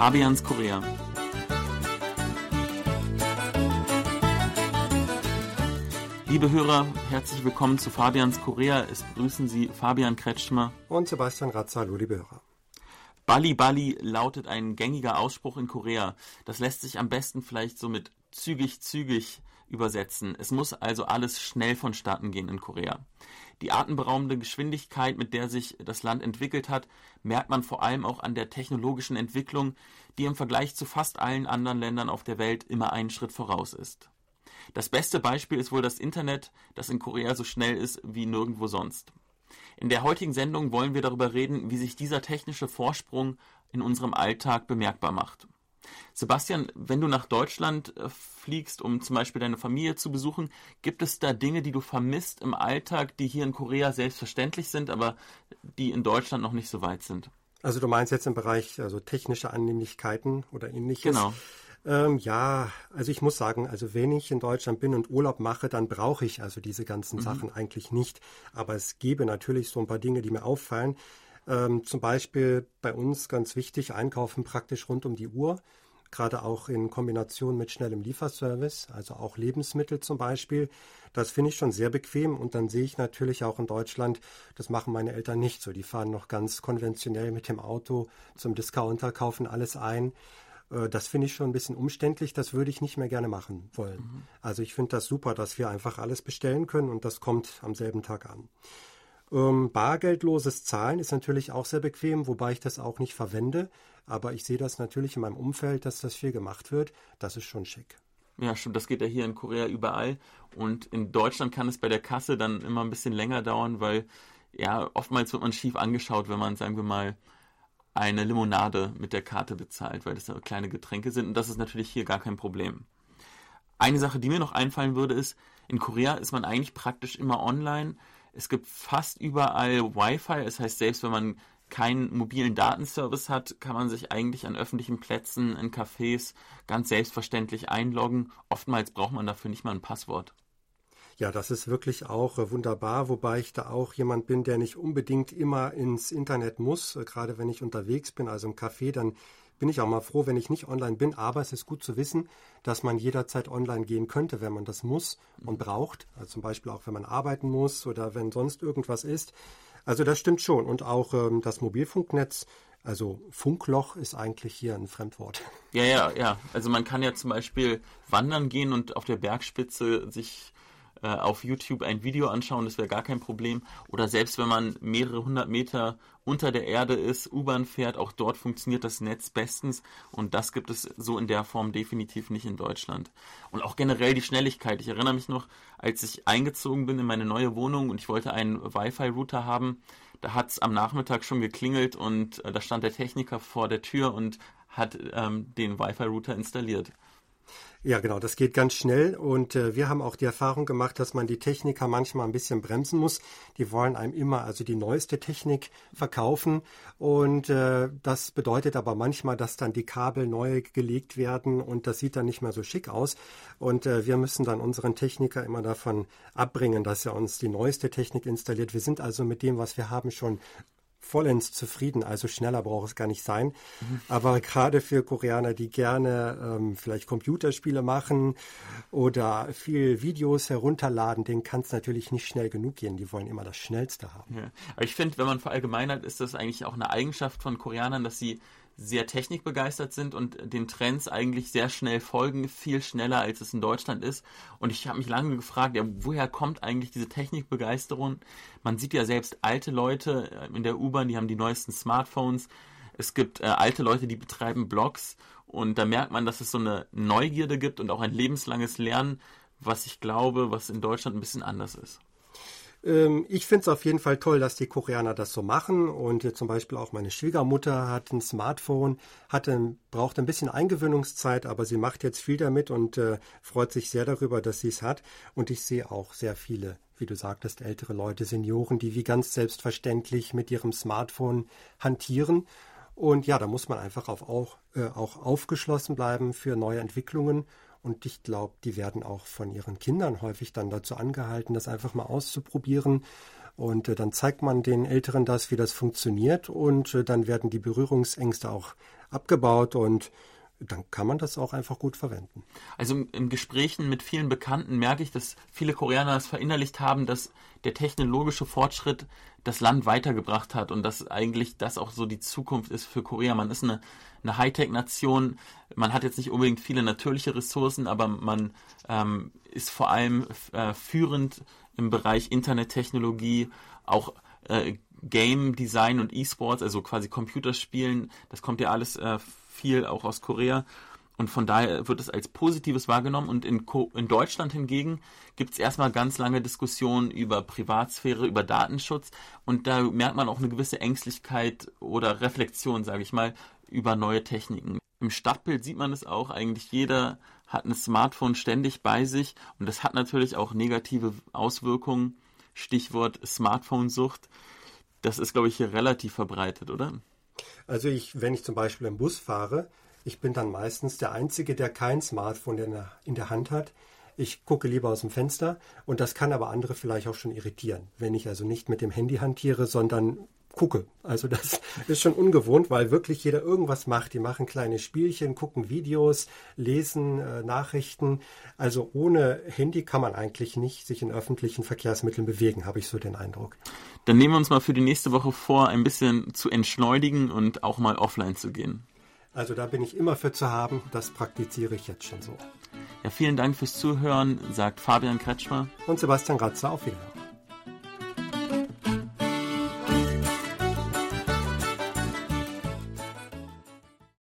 Fabians Korea. Liebe Hörer, herzlich willkommen zu Fabians Korea. Es begrüßen Sie Fabian Kretschmer und Sebastian Ratzer. Liebe Hörer. Bali Bali lautet ein gängiger Ausspruch in Korea. Das lässt sich am besten vielleicht so mit zügig zügig übersetzen. Es muss also alles schnell vonstatten gehen in Korea. Die atemberaubende Geschwindigkeit, mit der sich das Land entwickelt hat, merkt man vor allem auch an der technologischen Entwicklung, die im Vergleich zu fast allen anderen Ländern auf der Welt immer einen Schritt voraus ist. Das beste Beispiel ist wohl das Internet, das in Korea so schnell ist wie nirgendwo sonst. In der heutigen Sendung wollen wir darüber reden, wie sich dieser technische Vorsprung in unserem Alltag bemerkbar macht. Sebastian, wenn du nach Deutschland äh, fliegst, um zum Beispiel deine Familie zu besuchen, gibt es da Dinge, die du vermisst im Alltag, die hier in Korea selbstverständlich sind, aber die in Deutschland noch nicht so weit sind? Also du meinst jetzt im Bereich also technische Annehmlichkeiten oder ähnliches? Genau. Ähm, ja, also ich muss sagen, also wenn ich in Deutschland bin und Urlaub mache, dann brauche ich also diese ganzen mhm. Sachen eigentlich nicht. Aber es gäbe natürlich so ein paar Dinge, die mir auffallen. Ähm, zum Beispiel bei uns ganz wichtig, einkaufen praktisch rund um die Uhr, gerade auch in Kombination mit schnellem Lieferservice, also auch Lebensmittel zum Beispiel. Das finde ich schon sehr bequem und dann sehe ich natürlich auch in Deutschland, das machen meine Eltern nicht so. Die fahren noch ganz konventionell mit dem Auto zum Discounter, kaufen alles ein. Äh, das finde ich schon ein bisschen umständlich, das würde ich nicht mehr gerne machen wollen. Mhm. Also ich finde das super, dass wir einfach alles bestellen können und das kommt am selben Tag an. Ähm, bargeldloses Zahlen ist natürlich auch sehr bequem, wobei ich das auch nicht verwende. Aber ich sehe das natürlich in meinem Umfeld, dass das viel gemacht wird. Das ist schon schick. Ja, stimmt. Das geht ja hier in Korea überall. Und in Deutschland kann es bei der Kasse dann immer ein bisschen länger dauern, weil ja, oftmals wird man schief angeschaut, wenn man, sagen wir mal, eine Limonade mit der Karte bezahlt, weil das ja kleine Getränke sind. Und das ist natürlich hier gar kein Problem. Eine Sache, die mir noch einfallen würde, ist, in Korea ist man eigentlich praktisch immer online. Es gibt fast überall Wi-Fi. Das heißt, selbst wenn man keinen mobilen Datenservice hat, kann man sich eigentlich an öffentlichen Plätzen, in Cafés ganz selbstverständlich einloggen. Oftmals braucht man dafür nicht mal ein Passwort. Ja, das ist wirklich auch äh, wunderbar, wobei ich da auch jemand bin, der nicht unbedingt immer ins Internet muss, äh, gerade wenn ich unterwegs bin, also im Café, dann bin ich auch mal froh, wenn ich nicht online bin, aber es ist gut zu wissen, dass man jederzeit online gehen könnte, wenn man das muss und braucht, also zum Beispiel auch wenn man arbeiten muss oder wenn sonst irgendwas ist. Also das stimmt schon und auch ähm, das Mobilfunknetz also Funkloch ist eigentlich hier ein Fremdwort. Ja, ja, ja. Also man kann ja zum Beispiel wandern gehen und auf der Bergspitze sich äh, auf YouTube ein Video anschauen, das wäre gar kein Problem. Oder selbst wenn man mehrere hundert Meter unter der Erde ist, U-Bahn fährt, auch dort funktioniert das Netz bestens und das gibt es so in der Form definitiv nicht in Deutschland. Und auch generell die Schnelligkeit. Ich erinnere mich noch, als ich eingezogen bin in meine neue Wohnung und ich wollte einen Wi-Fi-Router haben, da hat es am Nachmittag schon geklingelt und äh, da stand der Techniker vor der Tür und hat ähm, den Wi-Fi-Router installiert. Ja, genau, das geht ganz schnell und äh, wir haben auch die Erfahrung gemacht, dass man die Techniker manchmal ein bisschen bremsen muss. Die wollen einem immer also die neueste Technik verkaufen und äh, das bedeutet aber manchmal, dass dann die Kabel neu gelegt werden und das sieht dann nicht mehr so schick aus und äh, wir müssen dann unseren Techniker immer davon abbringen, dass er uns die neueste Technik installiert. Wir sind also mit dem, was wir haben, schon vollends zufrieden. Also schneller braucht es gar nicht sein. Mhm. Aber gerade für Koreaner, die gerne ähm, vielleicht Computerspiele machen oder viel Videos herunterladen, denen kann es natürlich nicht schnell genug gehen. Die wollen immer das Schnellste haben. Ja. Aber ich finde, wenn man verallgemeinert, ist das eigentlich auch eine Eigenschaft von Koreanern, dass sie sehr technikbegeistert sind und den Trends eigentlich sehr schnell folgen, viel schneller als es in Deutschland ist. Und ich habe mich lange gefragt, ja, woher kommt eigentlich diese Technikbegeisterung? Man sieht ja selbst alte Leute äh, in der U-Bahn, die haben die neuesten Smartphones. Es gibt äh, alte Leute, die betreiben Blogs und da merkt man, dass es so eine Neugierde gibt und auch ein lebenslanges Lernen, was ich glaube, was in Deutschland ein bisschen anders ist. Ähm, ich finde es auf jeden Fall toll, dass die Koreaner das so machen. Und äh, zum Beispiel auch meine Schwiegermutter hat ein Smartphone, hatte, braucht ein bisschen Eingewöhnungszeit, aber sie macht jetzt viel damit und äh, freut sich sehr darüber, dass sie es hat. Und ich sehe auch sehr viele, wie du sagtest, ältere Leute, Senioren, die wie ganz selbstverständlich mit ihrem Smartphone hantieren. Und ja, da muss man einfach auf auch, äh, auch aufgeschlossen bleiben für neue Entwicklungen und ich glaube, die werden auch von ihren Kindern häufig dann dazu angehalten, das einfach mal auszuprobieren. Und äh, dann zeigt man den Älteren das, wie das funktioniert. Und äh, dann werden die Berührungsängste auch abgebaut und dann kann man das auch einfach gut verwenden. Also in Gesprächen mit vielen Bekannten merke ich, dass viele Koreaner es verinnerlicht haben, dass der technologische Fortschritt das Land weitergebracht hat und dass eigentlich das auch so die Zukunft ist für Korea. Man ist eine, eine Hightech-Nation, man hat jetzt nicht unbedingt viele natürliche Ressourcen, aber man ähm, ist vor allem äh, führend im Bereich Internettechnologie, auch äh, Game Design und E-Sports, also quasi Computerspielen. Das kommt ja alles äh, viel auch aus Korea. Und von daher wird es als Positives wahrgenommen. Und in, Co in Deutschland hingegen gibt es erstmal ganz lange Diskussionen über Privatsphäre, über Datenschutz. Und da merkt man auch eine gewisse Ängstlichkeit oder Reflexion, sage ich mal, über neue Techniken. Im Stadtbild sieht man es auch. Eigentlich jeder hat ein Smartphone ständig bei sich. Und das hat natürlich auch negative Auswirkungen. Stichwort Smartphone-Sucht. Das ist, glaube ich, hier relativ verbreitet, oder? Also ich, wenn ich zum Beispiel im Bus fahre, ich bin dann meistens der Einzige, der kein Smartphone in der, Hand hat. Ich gucke lieber aus dem Fenster und das kann aber andere vielleicht auch schon irritieren, wenn ich also nicht mit dem Handy hantiere, sondern gucke. Also das ist schon ungewohnt, weil wirklich jeder irgendwas macht. Die machen kleine Spielchen, gucken Videos, lesen äh, Nachrichten. Also ohne Handy kann man eigentlich nicht sich in öffentlichen Verkehrsmitteln bewegen, habe ich so den Eindruck. Dann nehmen wir uns mal für die nächste Woche vor, ein bisschen zu entschleunigen und auch mal offline zu gehen. Also da bin ich immer für zu haben. Das praktiziere ich jetzt schon so. Ja, vielen Dank fürs Zuhören, sagt Fabian Kretschmer. Und Sebastian Ratzer. Auf Wiedersehen.